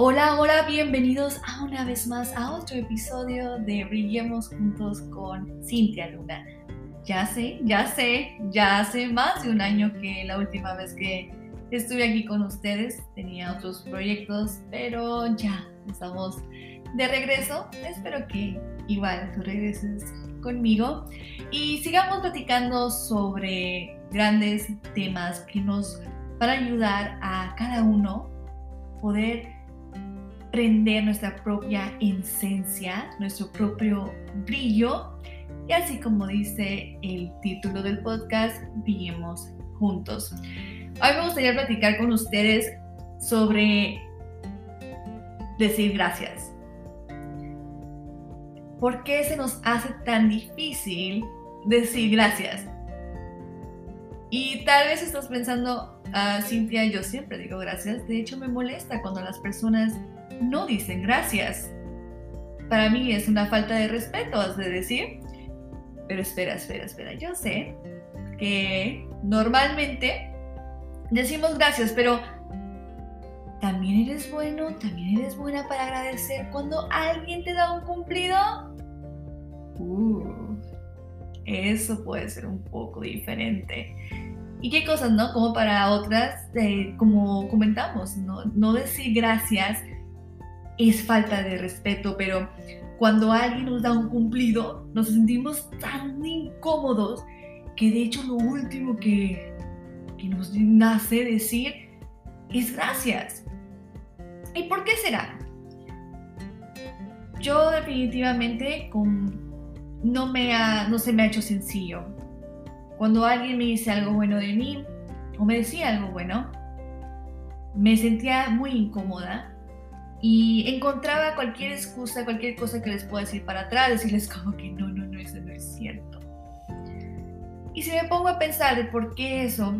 Hola, hola, bienvenidos a una vez más a otro episodio de Brillemos Juntos con Cintia Luna. Ya sé, ya sé, ya hace más de un año que la última vez que estuve aquí con ustedes tenía otros proyectos, pero ya estamos de regreso. Espero que igual tú regreses conmigo y sigamos platicando sobre grandes temas que nos van a ayudar a cada uno poder prender nuestra propia esencia, nuestro propio brillo y así como dice el título del podcast, brillemos juntos. Hoy me gustaría platicar con ustedes sobre decir gracias. ¿Por qué se nos hace tan difícil decir gracias? Y tal vez estás pensando, ah, Cintia, yo siempre digo gracias. De hecho, me molesta cuando las personas no dicen gracias. Para mí es una falta de respeto, has de decir. Pero espera, espera, espera. Yo sé que normalmente decimos gracias, pero también eres bueno, también eres buena para agradecer cuando alguien te da un cumplido. Uh, eso puede ser un poco diferente. ¿Y qué cosas, no? Como para otras, eh, como comentamos, ¿no? no decir gracias es falta de respeto, pero cuando alguien nos da un cumplido, nos sentimos tan incómodos que de hecho lo último que, que nos nace decir es gracias. ¿Y por qué será? Yo definitivamente con, no, me no se me ha hecho sencillo. Cuando alguien me dice algo bueno de mí o me decía algo bueno, me sentía muy incómoda y encontraba cualquier excusa, cualquier cosa que les pueda decir para atrás, decirles como que no, no, no, eso no es cierto. Y si me pongo a pensar por qué eso,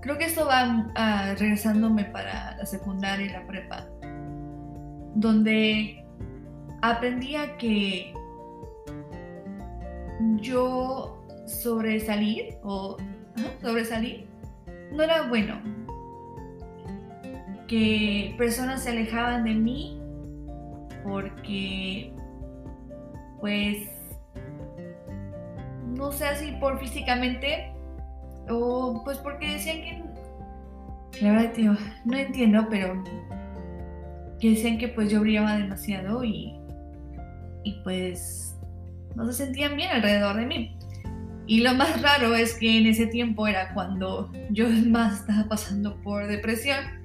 creo que esto va uh, regresándome para la secundaria y la prepa, donde aprendía que yo sobresalir o sobresalir no era bueno, que personas se alejaban de mí porque, pues, no sé si por físicamente o pues porque decían que, la verdad, tío, no entiendo, pero que decían que pues yo brillaba demasiado y, y pues no se sentían bien alrededor de mí. Y lo más raro es que en ese tiempo era cuando yo más estaba pasando por depresión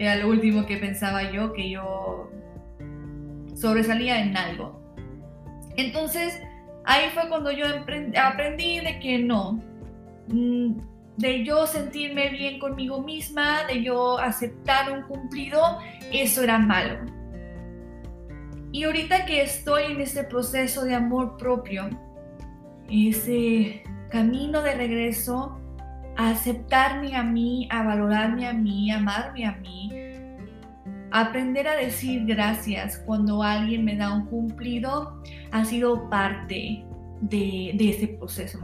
era lo último que pensaba yo, que yo sobresalía en algo. Entonces, ahí fue cuando yo aprendí de que no, mm, de yo sentirme bien conmigo misma, de yo aceptar un cumplido, eso era malo. Y ahorita que estoy en este proceso de amor propio, ese camino de regreso a aceptarme a mí, a valorarme a mí, a amarme a mí, aprender a decir gracias cuando alguien me da un cumplido ha sido parte de, ese proceso.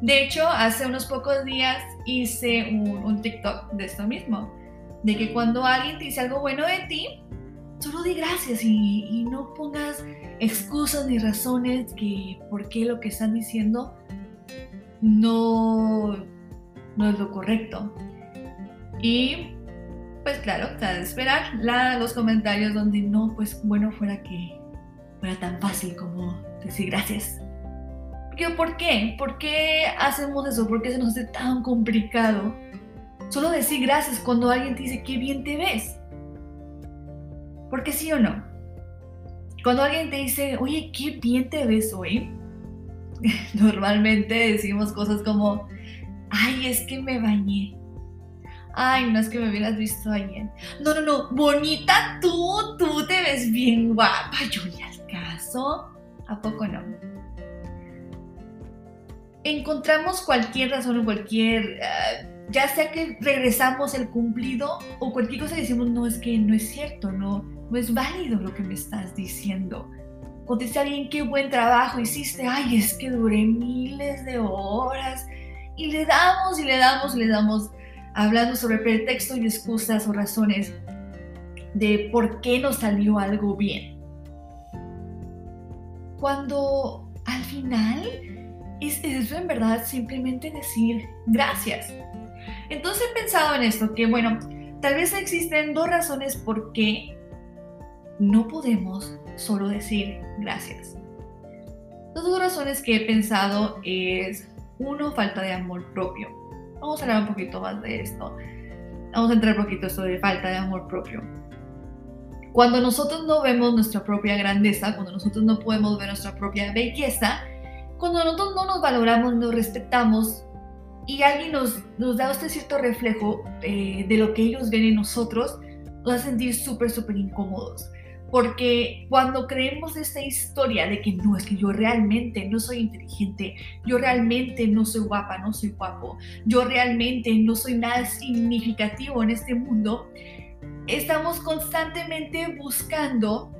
De hecho, hace unos pocos días hice un, TikTok de esto mismo, de que cuando alguien te dice algo bueno de ti, solo di gracias y, y no pongas excusas ni razones que por qué lo que están diciendo no, no es lo correcto. Y pues claro, está de esperar los comentarios donde no, pues bueno, fuera que fuera tan fácil como decir gracias. ¿Por qué? ¿Por qué hacemos eso? ¿Por qué se nos hace tan complicado? Solo decir gracias cuando alguien te dice qué bien te ves. ¿Por qué sí o no? Cuando alguien te dice, oye, qué bien te ves hoy, normalmente decimos cosas como, ay, es que me bañé. Ay, no es que me hubieras visto ayer. No, no, no, bonita tú, tú te ves bien guapa. Yo le caso. ¿A poco no? Encontramos cualquier razón o cualquier, ah, ya sea que regresamos el cumplido o cualquier cosa y decimos, no, es que no es cierto, no, no es válido lo que me estás diciendo contesté a alguien, qué buen trabajo hiciste, ay, es que duré miles de horas. Y le damos y le damos y le damos hablando sobre pretextos y excusas o razones de por qué no salió algo bien. Cuando al final es eso en verdad simplemente decir gracias. Entonces he pensado en esto, que bueno, tal vez existen dos razones por qué no podemos solo decir gracias. Las dos razones que he pensado es, uno, falta de amor propio. Vamos a hablar un poquito más de esto. Vamos a entrar un poquito sobre falta de amor propio. Cuando nosotros no vemos nuestra propia grandeza, cuando nosotros no podemos ver nuestra propia belleza, cuando nosotros no nos valoramos, nos respetamos y alguien nos, nos da este cierto reflejo eh, de lo que ellos ven en nosotros, nos a sentir súper, súper incómodos. Porque cuando creemos esta historia de que no, es que yo realmente no soy inteligente, yo realmente no soy guapa, no soy guapo, yo realmente no soy nada significativo en este mundo, estamos constantemente buscando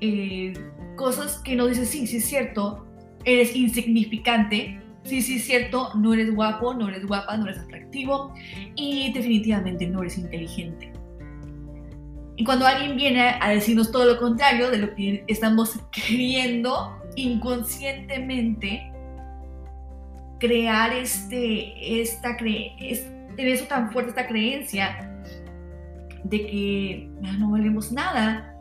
eh, cosas que nos dicen, sí, sí es cierto, eres insignificante, sí, sí es cierto, no eres guapo, no eres guapa, no eres atractivo y definitivamente no eres inteligente. Y cuando alguien viene a decirnos todo lo contrario de lo que estamos creyendo inconscientemente, crear este, esta tener eso tan fuerte, esta creencia de que no valemos nada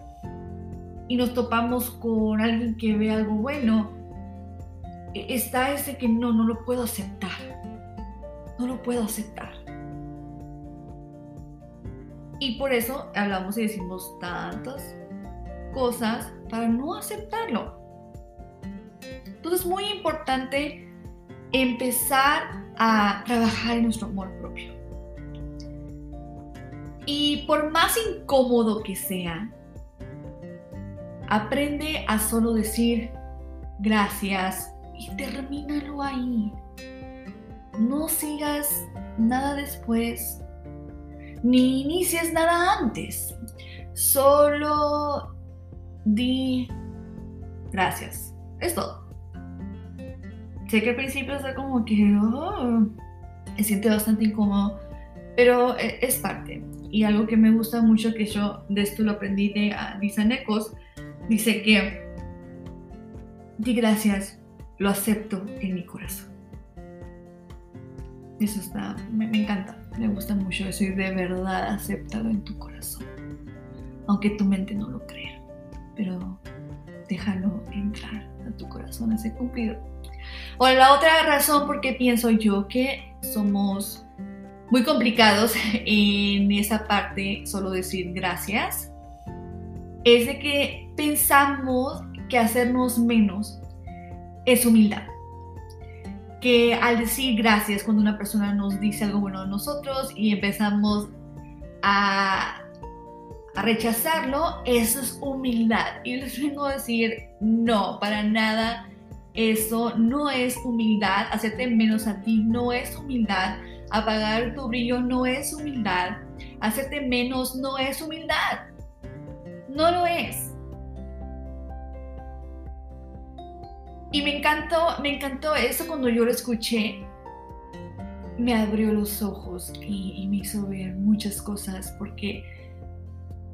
y nos topamos con alguien que ve algo bueno, e, está ese que no, no lo puedo aceptar. No lo puedo aceptar. Y por eso hablamos y decimos tantas cosas para no aceptarlo. Entonces es muy importante empezar a trabajar en nuestro amor propio. Y por más incómodo que sea, aprende a solo decir gracias y termínalo ahí. No sigas nada después ni inicies nada antes. Solo di gracias. Es todo. Sé que al principio está como que oh, me bastante incómodo, pero e, es parte. Y algo que me gusta mucho, que yo de esto lo aprendí de Lisa Necos, dice que di gracias, lo acepto en mi corazón. Eso está, me, encanta, me gusta mucho eso y de verdad aceptado en tu corazón. Aunque tu mente no lo crea, pero déjalo entrar a tu corazón ese cumplido. O la otra razón por qué pienso yo que somos muy complicados en esa parte, solo decir gracias, es de que pensamos que hacernos menos es humildad que al decir gracias cuando una persona nos dice algo bueno de nosotros y empezamos a, rechazarlo, eso es humildad. Y les vengo a decir, no, para nada, eso no es humildad. Hacerte menos a ti no es humildad. Apagar tu brillo no es humildad. Hacerte menos no es humildad. No lo es. Y me encantó, me encantó eso cuando yo lo escuché. Me abrió los ojos y, me hizo ver muchas cosas porque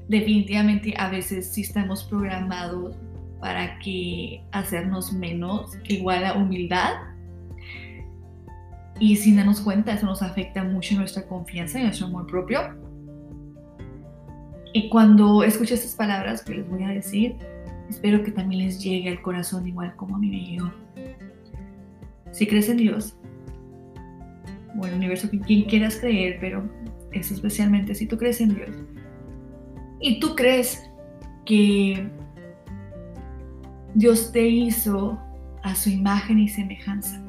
definitivamente a veces sí estamos programados para hacernos menos igual a humildad. Y sin darnos cuenta, eso nos afecta mucho nuestra confianza y nuestro amor propio. Y cuando escuché estas palabras que les voy a decir, Espero que también les llegue al corazón igual como a mí me llegó. Si crees en Dios, o el universo, quien quieras creer, pero es especialmente si tú crees en Dios, y tú crees que Dios te hizo a su imagen y semejanza.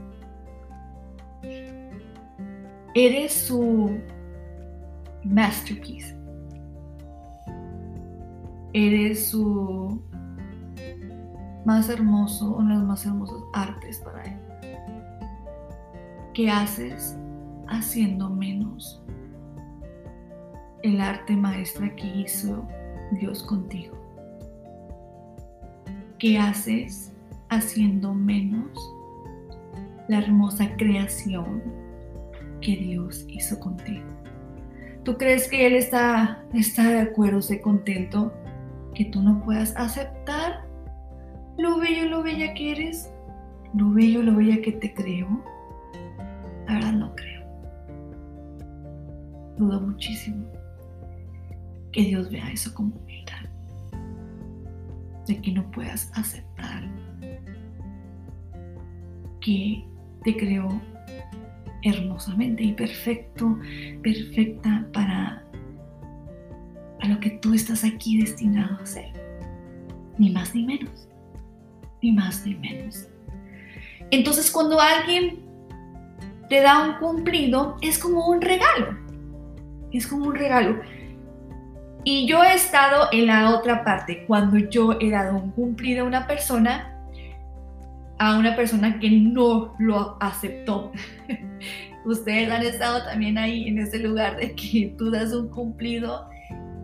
Eres su masterpiece. Eres su más hermoso, una de las más hermosas artes para él. ¿Qué haces haciendo menos el arte maestra que hizo Dios contigo? ¿Qué haces haciendo menos la hermosa creación que Dios hizo contigo? ¿Tú crees que Él está, está de acuerdo, esté contento que tú no puedas aceptar lo bello, lo bella que eres? ¿Lo bello, lo bella que te creo? La verdad no creo. Dudo muchísimo que Dios vea eso como humildad. De que no puedas aceptar que te creó hermosamente y perfecto, perfecta para, para lo que tú estás aquí destinado a ser. Ni más ni menos. Ni más ni menos. Entonces cuando alguien te da un cumplido, es como un regalo. Es como un regalo. Y yo he estado en la otra parte, cuando yo he dado un cumplido a una persona, a una persona que no lo aceptó. Ustedes han estado también ahí en ese lugar de que tú das un cumplido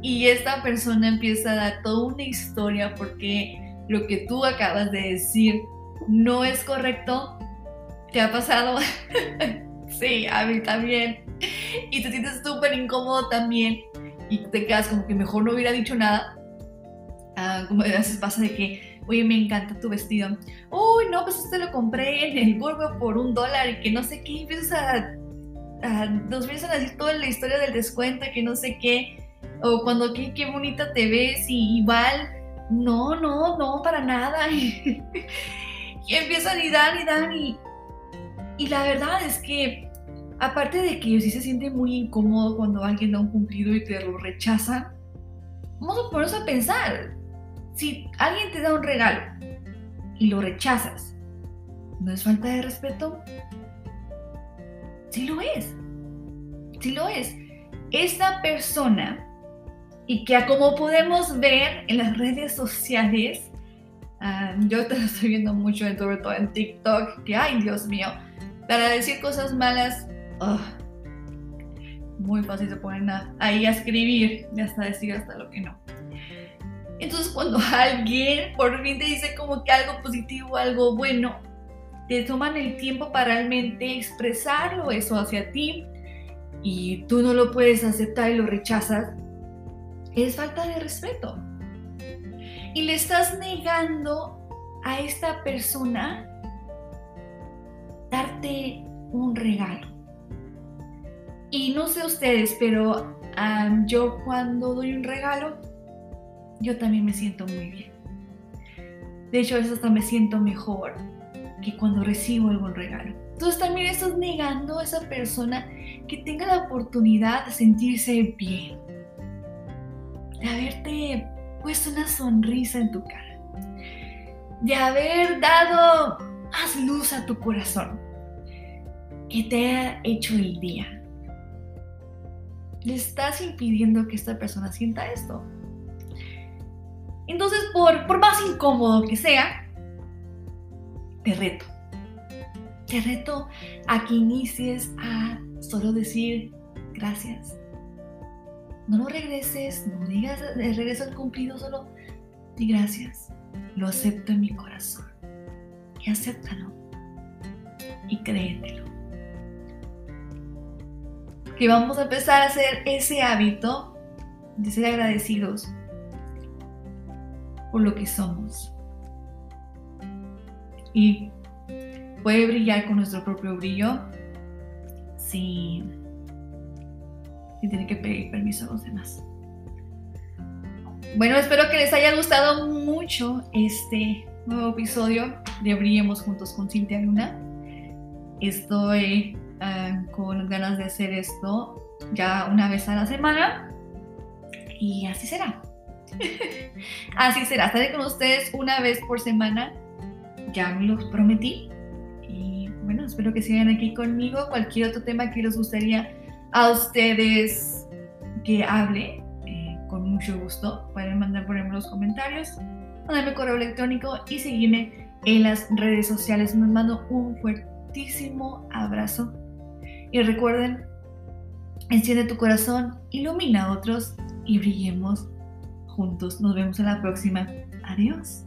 y esta persona empieza a dar toda una historia porque lo que tú acabas de decir no es correcto. ¿Te ha pasado? sí, a mí también. Y te sientes súper incómodo también y te quedas como que mejor no hubiera dicho nada. Ah, como a veces pasa de que, oye, me encanta tu vestido. Uy, no, pues este lo compré en el Burgo por un dólar y que no sé qué. Y empiezas a, a, nos empiezan a decir toda la historia del descuento, que no sé qué. O cuando qué, qué bonita te ves y igual, no, no, no, para nada. y empiezan y dan y dan y, y la verdad es que Aparte de que sí se siente muy incómodo cuando alguien da un cumplido y te lo rechaza, vamos a ponernos a pensar. Si alguien te da un regalo y lo rechazas, ¿no es falta de respeto? Sí lo es. Sí lo es. Esta persona, y que como podemos ver en las redes sociales, ah, yo te lo estoy viendo mucho, sobre todo en TikTok, que ay Dios mío, para decir cosas malas muy fácil se ponen ahí a escribir y hasta decir hasta lo que no. Entonces cuando alguien por fin te dice como que algo positivo, algo bueno, te toman el tiempo para realmente expresarlo eso hacia ti y tú no lo puedes aceptar y lo rechazas, es falta de respeto. Y le estás negando a esta persona darte un regalo. Y no sé ustedes, pero yo cuando doy un regalo, yo también me siento muy bien. De hecho, veces hasta me siento mejor que cuando recibo algún regalo. Entonces también estás negando a esa persona que tenga la oportunidad de sentirse bien, de haberte puesto una sonrisa en tu cara, de haber dado más luz a tu corazón, que te ha hecho el día le estás impidiendo que esta persona sienta esto. Entonces, por, por más incómodo que sea, te reto. Te reto a que inicies a solo decir gracias. No lo regreses, no digas de regreso al cumplido, solo di gracias. Lo acepto en mi corazón. Y acéptalo. Y créetelo que vamos a empezar a hacer ese hábito de ser agradecidos por lo que somos. Y puede brillar con nuestro propio brillo sin, sin tener que pedir permiso a los demás. Bueno, espero que les haya gustado mucho este nuevo episodio de Brillemos Juntos con Cintia Luna. Estoy Ah, con ganas de hacer esto ya una vez a la semana. Y así será. así será. Estaré con ustedes una vez por semana. Ya me los prometí. Y bueno, espero que sigan aquí conmigo. Cualquier otro tema que les gustaría a ustedes que hable, eh, con mucho gusto, pueden mandar por ejemplo los comentarios, mandarme correo electrónico y seguirme en las redes sociales. Les mando un fuertísimo abrazo y recuerden, enciende tu corazón, ilumina a otros y brillemos juntos. Nos vemos en la próxima. Adiós.